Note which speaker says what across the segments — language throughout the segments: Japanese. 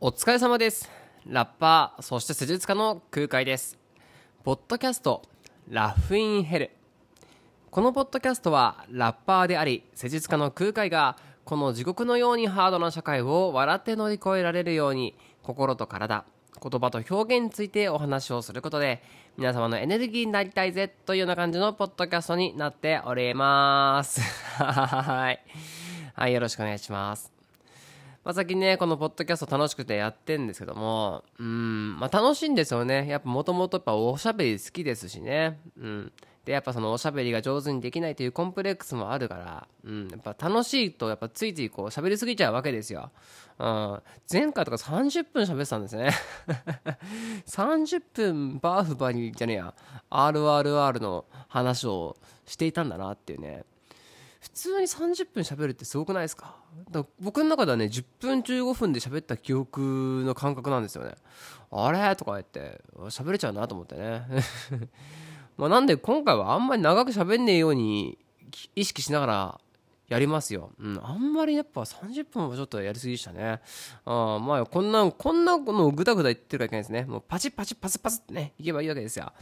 Speaker 1: お疲れ様です。ラッパー、そして施術家の空海です。ポッドキャスト、ラフインヘル。このポッドキャストは、ラッパーであり、施術家の空海が、この地獄のようにハードな社会を笑って乗り越えられるように、心と体、言葉と表現についてお話をすることで、皆様のエネルギーになりたいぜというような感じのポッドキャストになっております。はい。はい、よろしくお願いします。まあ、最近ね、このポッドキャスト楽しくてやってんですけども、うん、まあ楽しいんですよね。やっぱもともとやっぱおしゃべり好きですしね。うん。で、やっぱそのおしゃべりが上手にできないというコンプレックスもあるから、うん、やっぱ楽しいとやっぱついついこう喋りすぎちゃうわけですよ。うん。前回とか30分喋ってたんですね。30分バーフバリじゃねえや、RRR の話をしていたんだなっていうね。普通に30分喋るってすごくないですか？だか僕の中ではね10分15分で喋った記憶の感覚なんですよね。あれ？とか言って喋れちゃうなと思ってね。まあなんで今回はあんまり長く喋んねえように意識しながらやりますよ、うん、あんまりやっぱ30分はちょっとやりすぎでしたね。あまあこんなこんなのをぐだぐだ言ってるからいけないですね。もうパチパチパスパスってねいけばいいわけですよ。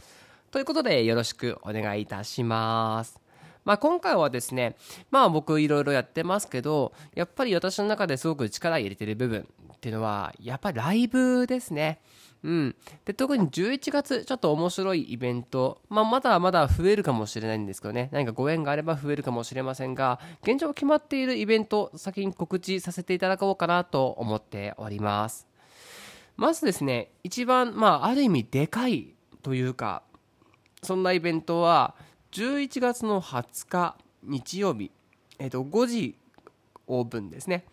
Speaker 1: ということでよろしくお願いいたします。まあ、今回はですね、まあ僕いろいろやってますけど、やっぱり私の中ですごく力入れてる部分っていうのは、やっぱライブですね。うん。で、特に11月、ちょっと面白いイベント、まあまだまだ増えるかもしれないんですけどね、何かご縁があれば増えるかもしれませんが、現状決まっているイベント、先に告知させていただこうかなと思っております。まずですね、一番、まあある意味でかいというか、そんなイベントは、11月の20日日曜日、えー、と5時オープンですね。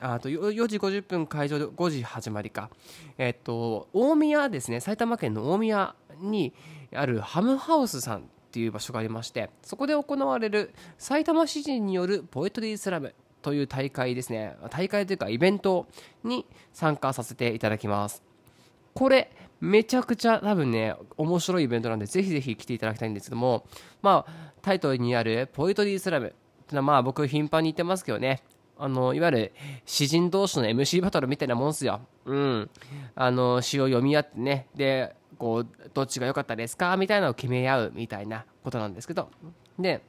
Speaker 1: あと 4, 時50分会場で5時始まりか、えっ、ー、と大宮ですね。埼玉県の大宮にあるハムハウスさんっていう場所がありましてそこで行われる埼玉市人によるポエトリースラムという大会ですね。大会というかイベントに参加させていただきます。これめちゃくちゃ多分ね面白いイベントなんでぜひぜひ来ていただきたいんですけどもまあタイトルにあるポエトリースラムってのはまあ僕頻繁に言ってますけどね。あのいわゆる詩人同士の MC バトルみたいなもんすよ。うん。あの詩を読み合ってね。でこうどっちが良かったですかみたいなのを決め合うみたいなことなんですけど。で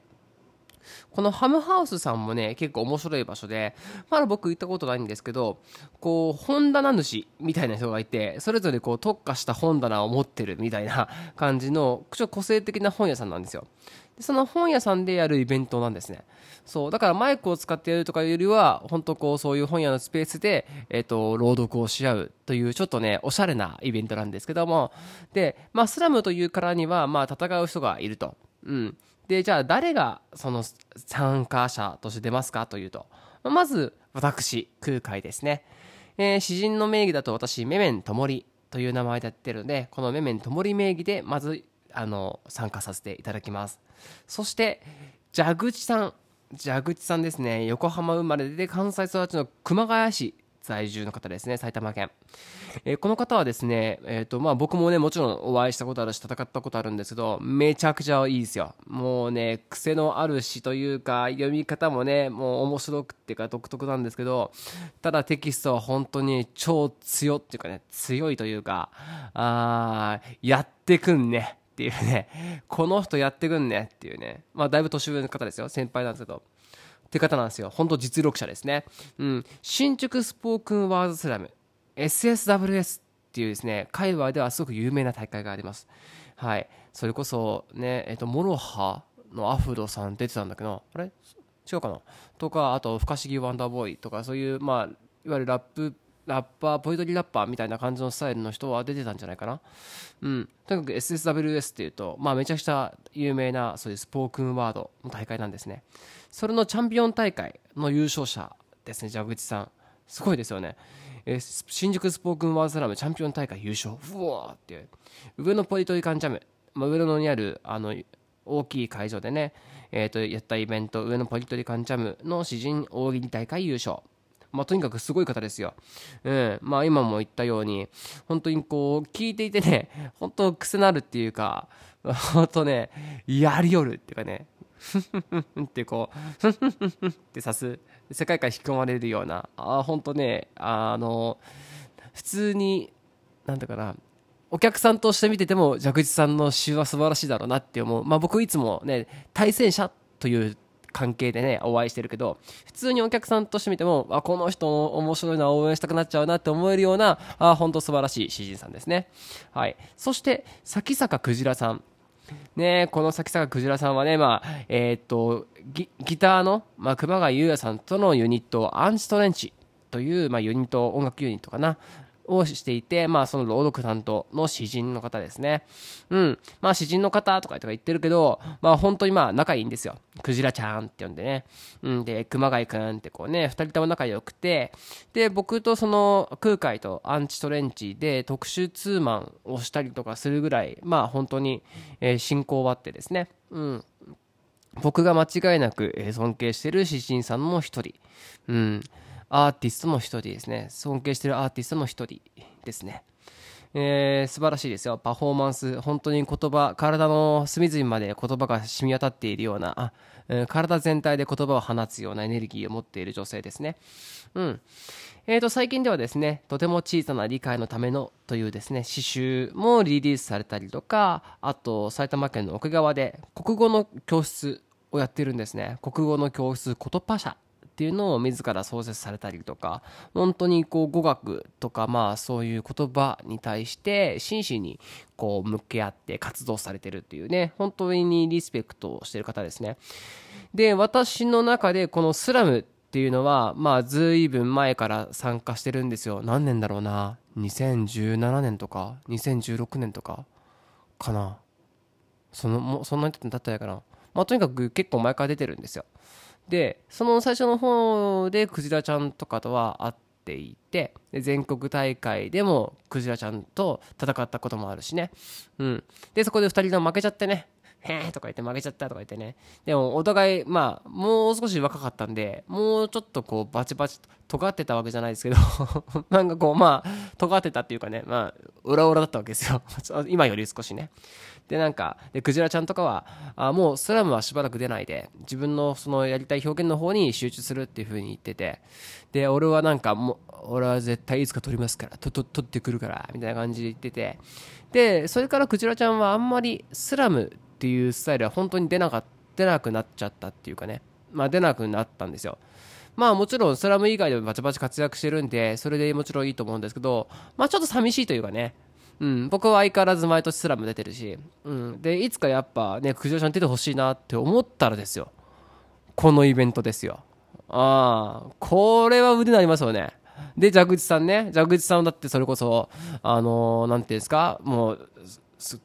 Speaker 1: このハムハウスさんもね結構面白い場所でまだ僕行ったことないんですけどこう本棚主みたいな人がいてそれぞれこう特化した本棚を持ってるみたいな 感じのちょっと個性的な本屋さんなんですよ。でその本屋さんでやるイベントなんですね。そうだからマイクを使ってやるとかよりは本当こうそういう本屋のスペースで、えーと、朗読をし合うというちょっとねおしゃれなイベントなんですけども。で、まあ、スラムというからには、まあ、戦う人がいると、うん、でじゃあ誰がその参加者として出ますかというとまず私空海ですね、えー、詩人の名義だと私メメンともりという名前でやってるのでこのメメンともり名義でまずあの参加させていただきます。そして蛇口さん蛇口さんですね。横浜生まれで関西育ちの熊谷市在住の方ですね埼玉県、えー、この方はですね、えーとまあ、僕もねもちろんお会いしたことあるし戦ったことあるんですけどめちゃくちゃいいですよ。もうね癖のある詩というか読み方もねもう面白くっていうか独特なんですけどただテキストは本当に超強っていうかね強いというかあーやってくんねっていうねこの人やってくんねっていうね。まあだいぶ年上の方ですよ先輩なんですけど。って方なんですよ。本当実力者ですね。うん。新宿スポークンワードスラム、SSWS っていうですね、界隈ではすごく有名な大会があります。はい。それこそね、えっ、と、 MOROHAのアフロさん出てたんだけど、あれ？違うかな？とか、あと、不可思議ワンダーボーイとか、そういう、まあ、いわゆるラップ、ラッパー、ポエトリーラッパーみたいな感じのスタイルの人は出てたんじゃないかな。うん。とにかく SSWS っていうと、まあ、めちゃくちゃ有名な、そういうスポークンワードの大会なんですね。それのチャンピオン大会の優勝者ですね、蛇口さん。すごいですよね。えー、新宿スポークンワーズラムチャンピオン大会優勝。うわーっていう。上野ポリトリカンジャム、まあ、上野にあるあの大きい会場でね、えー、とやったイベント、上野ポリトリカンジャムの詩人大喜利大会優勝。まあ、とにかくすごい方ですよ。うん。まあ、今も言ったように、本当にこう、聞いていてね、本当癖なるっていうか、本当ね、やりよるっていうかね、ふんふんふんふんってこう、ふんふんふんふってさす、世界観引き込まれるような、あ本当ね、あの、普通になんだかな。お客さんとして見てても蛇口さんの詩は素晴らしいだろうなって思う、まあ、僕いつもね対戦者という関係でねお会いしてるけど普通にお客さんとして見てもあこの人面白いな応援したくなっちゃうなって思えるようなあ本当素晴らしい詩人さんですね。はい。そして咲坂クジラさん。ねこの先坂くじらさんはねまあえー、っとギターの、まあ、熊谷優也さんとのユニットアンチトレンチという、まあ、ユニット音楽ユニットかな。をしていて、まあ、その朗読担当の詩人の方ですね。うん。まあ、詩人の方とか言ってるけど、まあ、本当にまあ、仲いいんですよ。クジラちゃんって呼んでね。うん。で、熊谷くんってこうね、二人とも仲良くて、で、僕とその空海とアンチトレンチで特殊ツーマンをしたりとかするぐらい、まあ、本当に、えー、親交はあってですね。うん。僕が間違いなく尊敬してる詩人さんの一人。うん。アーティストの一人ですね。尊敬してるアーティストの一人ですね。えー、素晴らしいですよ。パフォーマンス、本当に言葉、体の隅々まで言葉が染み渡っているような、あ、えー、体全体で言葉を放つようなエネルギーを持っている女性ですね。うん。えーと、最近ではですね、とても小さな理解のためのというですね、詩集もリリースされたりとか、あと、埼玉県の奥川で国語の教室をやってるんですね。国語の教室、ことパ社っていうのを自ら創設されたりとか本当にこう語学とかまあそういう言葉に対して真摯にこう向き合って活動されてるっていうね本当にリスペクトをしてる方ですね。で私の中でこのスラムっていうのはまあ随分前から参加してるんですよ。何年だろうな？2017年とか2016年とかかな。そのもそんなに経ったやかな。まあとにかく結構前から出てるんですよ。でその最初の方でクジラちゃんとかとは会っていて全国大会でもクジラちゃんと戦ったこともあるしね、うん、でそこで2人とも負けちゃってね。へえとか言って負けちゃったとか言ってね。でもお互い、まあ、もう少し若かったんで、もうちょっとこうバチバチ尖ってたわけじゃないですけど なんかこう、まあ、尖ってたっていうかね、まあ、裏裏だったわけですよ。今より少しね。でなんかでクジラちゃんとかはあもうスラムはしばらく出ないで自分のそのやりたい表現の方に集中するっていう風に言っててで俺はなんかもう俺は絶対いつか撮りますからとと撮ってくるからみたいな感じで言っててでそれからクジラちゃんはあんまりスラムていうスタイルは本当に出なか出なくなっちゃったっていうかね。まあ出なくなったんですよ。まあもちろんスラム以外でもバチバチ活躍してるんでそれでもちろんいいと思うんですけどまあちょっと寂しいというかね。うん、僕は相変わらず毎年スラム出てるし、うん、でいつかやっぱねクジラちゃん出てほしいなって思ったらですよ。このイベントですよ。ああこれは腕になりますよね。で蛇口さんね。蛇口さんだってそれこそあの何、ー、ていうんですか？もう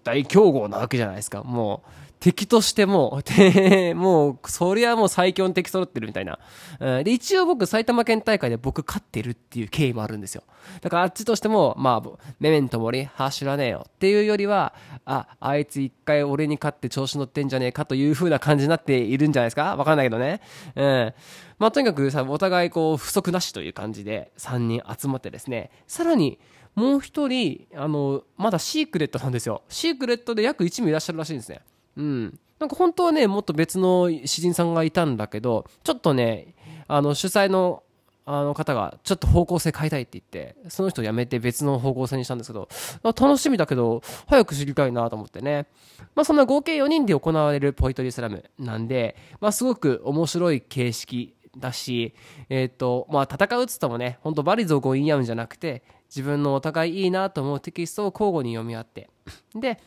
Speaker 1: 大強豪なわけじゃないですかもう敵としても、で、もう、そりゃもう最強の敵揃ってるみたいな。うん、で、一応僕、埼玉県大会で僕勝ってるっていう経緯もあるんですよ。だからあっちとしても、まあ、メメントモリ、は知らねえよっていうよりは、あ、あいつ一回俺に勝って調子乗ってんじゃねえかという風な感じになっているんじゃないですかわかんないけどね。うん。まあ、とにかくさ、お互いこう、不足なしという感じで3人集まってですね、さらに、もう一人、あの、まだシークレットなんですよ。シークレットで約1名いらっしゃるらしいんですね。うん。なんか本当はね、もっと別の詩人さんがいたんだけど、ちょっとね、あの、主催のあの方がちょっと方向性変えたいって言って、その人辞めて別の方向性にしたんですけど、楽しみだけど、早く知りたいなと思ってね。まあそんな合計4人で行われるポイトリースラムなんで、まあすごく面白い形式だし、えっ、ー、と、まあ戦うつってもね、本当バリゾーゴインヤウンじゃなくて、自分のお互いいいなと思うテキストを交互に読み合って、で、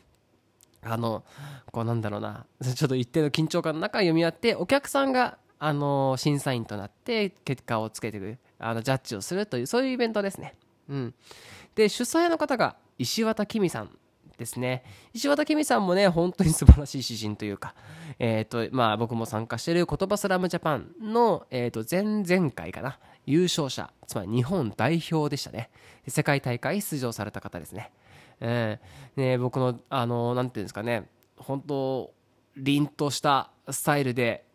Speaker 1: あのこうなんだろうなちょっと一定の緊張感の中読み合ってお客さんがあの審査員となって結果をつけていくあのジャッジをするというそういうイベントですね。うん、で主催の方が石渡きみさん。ですね。石渡きみさんもね本当に素晴らしい詩人というか、えーとまあ、僕も参加している言葉スラムジャパンの、えー、と前々回かな優勝者つまり日本代表でしたね。世界大会出場された方ですね。えー、ね、僕の、あの、なんていうんですかね、本当凛としたスタイルで、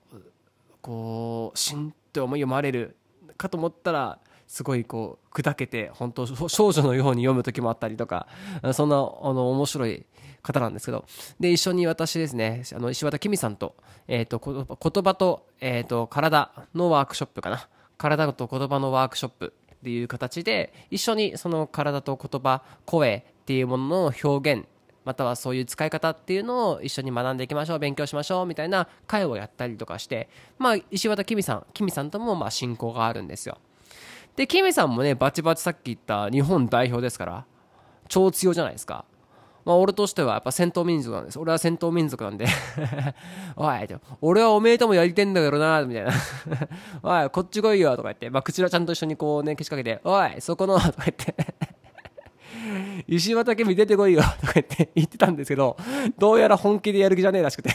Speaker 1: こう、しんって思い読まれるかと思ったら、すごいこう砕けて本当少女のように読む時もあったりとかそんなあの面白い方なんですけど。で一緒に私ですねあの石渡きみさんと,、えーと、言葉と,、えーと体のワークショップかな。体と言葉のワークショップっていう形で一緒にその体と言葉声っていうものの表現またはそういう使い方っていうのを一緒に学んでいきましょう勉強しましょうみたいな会をやったりとかしてまあ石渡きみさんきみさんともまあ親交があるんですよ。できみさんもねバチバチさっき言った日本代表ですから超強じゃないですか。まあ、俺としてはやっぱ戦闘民族なんです。俺は戦闘民族なんで。おい、俺はおめえともやりてんだけどな、みたいな。おい、こっち来いよ、とか言って、まあ、クチラちゃんと一緒にこうね、けしかけて、おい、そこの、とか言って。石畑見出てこいよ、とか言って言ってたんですけど、どうやら本気でやる気じゃねえらしくて。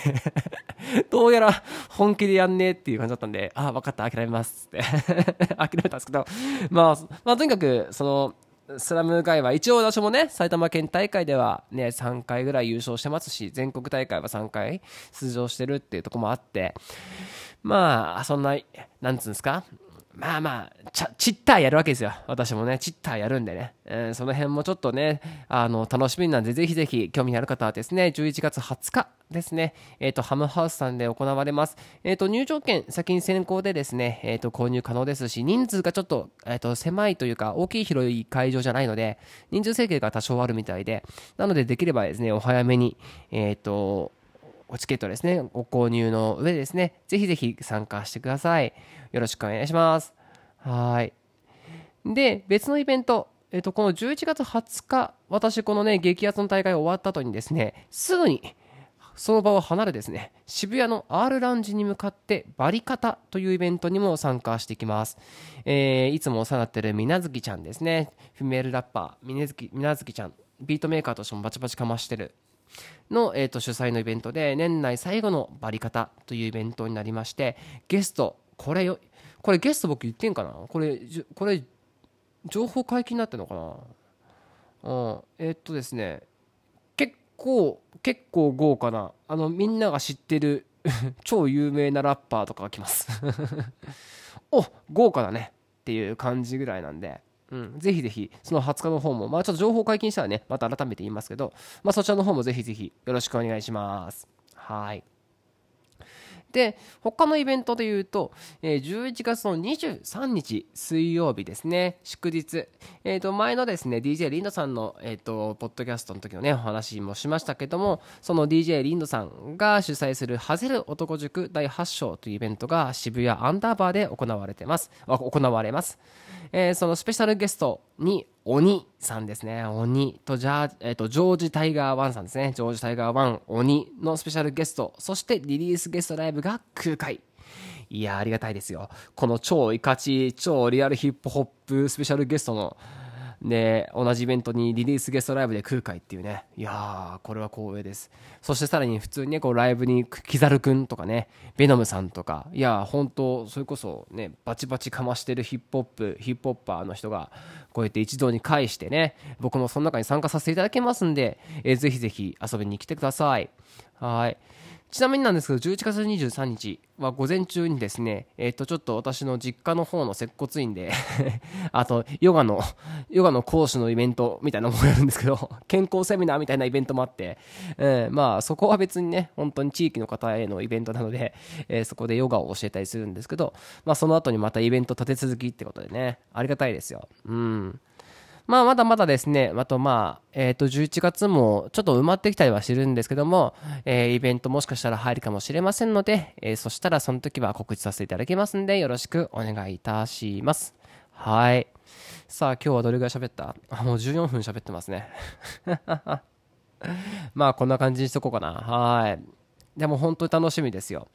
Speaker 1: どうやら本気でやんねえっていう感じだったんで、ああ、分かった、諦めますって 諦めたんですけど、まあ、まあ、とにかく、その、スラム界は一応私もね埼玉県大会ではね3回ぐらい優勝してますし全国大会は3回出場してるっていうとこもあってまあそんななんつうんですか？まあまあ、ちチッターやるわけですよ。私もね、チッターやるんでね。えー、その辺もちょっとね、あの、楽しみなんで、ぜひぜひ興味ある方はですね、11月20日ですね、えっ、ー、と、ハムハウスさんで行われます。えっ、ー、と、入場券先に先行でですね、えっ、と、購入可能ですし、人数がちょっと、えっ、と、狭いというか、大きい広い会場じゃないので、人数制限が多少あるみたいで、なので、できればですね、お早めに、えっ、と、チケットですね、ご購入の上ですね、ぜひぜひ参加してください。よろしくお願いします。はい。で、別のイベント、えっと、この11月20日、私、このね、激アツの大会終わった後にですね、すぐに、その場を離れですね、渋谷の R ランジに向かってバリカタというイベントにも参加してきます。えー、いつもお世話になってるみなずきちゃんですね、フィメールラッパー、みなずきみなずきちゃん、ビートメーカーとしてもバチバチかましてる。の、えーと主催のイベントで年内最後のバリカタというイベントになりましてゲストこれよこれゲスト僕言ってんかな？これこれ情報解禁になってんのかな？うんえー、っとですね構結構豪華なあのみんなが知ってる 超有名なラッパーとかが来ます お豪華だねっていう感じぐらいなんでうん、ぜひぜひ、その20日の方も、まあちょっと情報解禁したらね、また改めて言いますけど、まあそちらの方もぜひぜひよろしくお願いします。はい。で他のイベントでいうと、えー、11月の23日水曜日ですね。祝日、えー、と前のですね DJ リンドさんの、えーと、ポッドキャストの時のねお話もしましたけどもその DJ リンドさんが主催するハゼル男塾第8章というイベントが渋谷アンダーバーで行われてます。行われます、えー、そのスペシャルゲストに鬼さんですね。鬼とジャ,、えー、とジョージ・タイガーワンさんですね。ジョージ・タイガーワン、鬼のスペシャルゲスト、そしてリリースゲストライブが空海。いやありがたいですよ。この超イカチ、超リアルヒップホップスペシャルゲストので、同じイベントにリリースゲストライブで空海っていうね、いやー、これは光栄です。そしてさらに普通にね、こうライブにキザルくんとかね、ベノムさんとか、いやー、本当それこそね、バチバチかましてるヒップホップ、ヒップホッパーの人が、こうやって一堂に会してね、僕もその中に参加させていただけますんで、えー、ぜひぜひ遊びに来てください。はい。ちなみになんですけど、11月23日は午前中にですね、えっ、ー、と、ちょっと私の実家の方の接骨院で あと、ヨガの、ヨガの講師のイベントみたいなのもやるんですけど、健康セミナーみたいなイベントもあって、えー、まあ、そこは別にね、本当に地域の方へのイベントなので、えー、そこでヨガを教えたりするんですけど、まあ、その後にまたイベント立て続きってことでね、ありがたいですよ。うん。まあ、まだまだですね、あとまあ、えっ、ー、と、11月もちょっと埋まってきたりはしてるんですけども、えー、イベントもしかしたら入るかもしれませんので、えー、そしたらその時は告知させていただきますんで、よろしくお願いいたします。はい。さあ、今日はどれぐらい喋った？あ、もう14分喋ってますね。まあ、こんな感じにしとこうかな。はい。でも本当に楽しみですよ。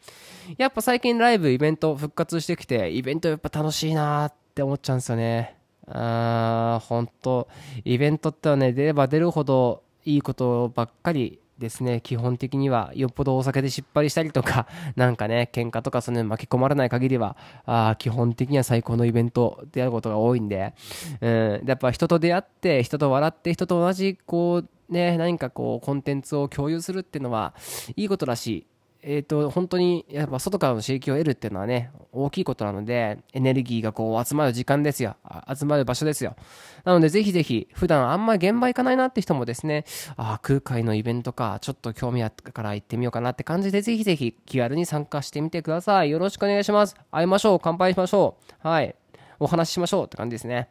Speaker 1: やっぱ最近ライブ、イベント復活してきて、イベントやっぱ楽しいなーって思っちゃうんですよね。あ本当イベントってはね出れば出るほどいいことばっかりですね。基本的にはよっぽどお酒で失敗したりとか なんかね喧嘩とかその巻き込まれない限りはあ基本的には最高のイベントであることが多いんで、うん、やっぱ人と出会って人と笑って人と同じこうね何かこうコンテンツを共有するっていうのはいいことらしい。えーと、本当にやっぱ外からの刺激を得るっていうのはね大きいことなのでエネルギーがこう集まる時間ですよ。集まる場所ですよ。なのでぜひぜひ普段あんま現場行かないなって人もですねあ空海のイベントかちょっと興味あったから行ってみようかなって感じでぜひぜひ気軽に参加してみてください。よろしくお願いします。会いましょう。乾杯しましょう。はい。お話ししましょうって感じですね。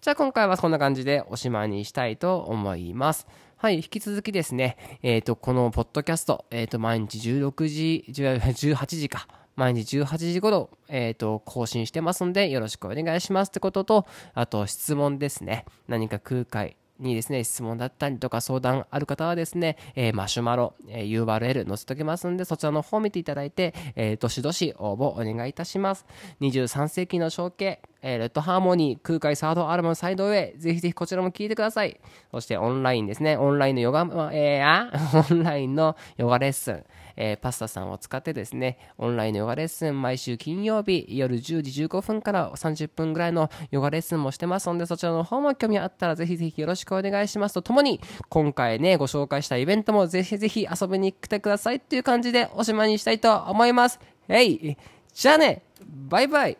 Speaker 1: じゃあ今回はこんな感じでおしまいにしたいと思います。はい、引き続きですね、えっ、ー、と、このポッドキャスト、えっ、ー、と、毎日16時、18時 か、毎日18時頃、えっ、ー、と、更新してますので、よろしくお願いしますってことと、あと、質問ですね。何か空海、にですね、質問だったりとか相談ある方はですね、えー、マシュマロ、えー、URL 載せておきますんで、そちらの方を見ていただいて、えー、どしどし応募お願いいたします。23世紀の象形、えー、レッドハーモニー、空海サードアルバムサイドウェイ、ぜひぜひこちらも聴いてください。そしてオンラインですね、オンラインのヨガ、えー、あ オンラインのヨガレッスン、えー、パスタさんを使ってですね、オンラインのヨガレッスン、毎週金曜日夜10時15分から30分ぐらいのヨガレッスンもしてますので、そちらの方も興味あったらぜひぜひよろしくお願いしますとともに、今回ね、ご紹介したイベントもぜひぜひ遊びに来てくださいっていう感じでおしまいにしたいと思います。えいじゃあねバイバイ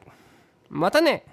Speaker 1: またね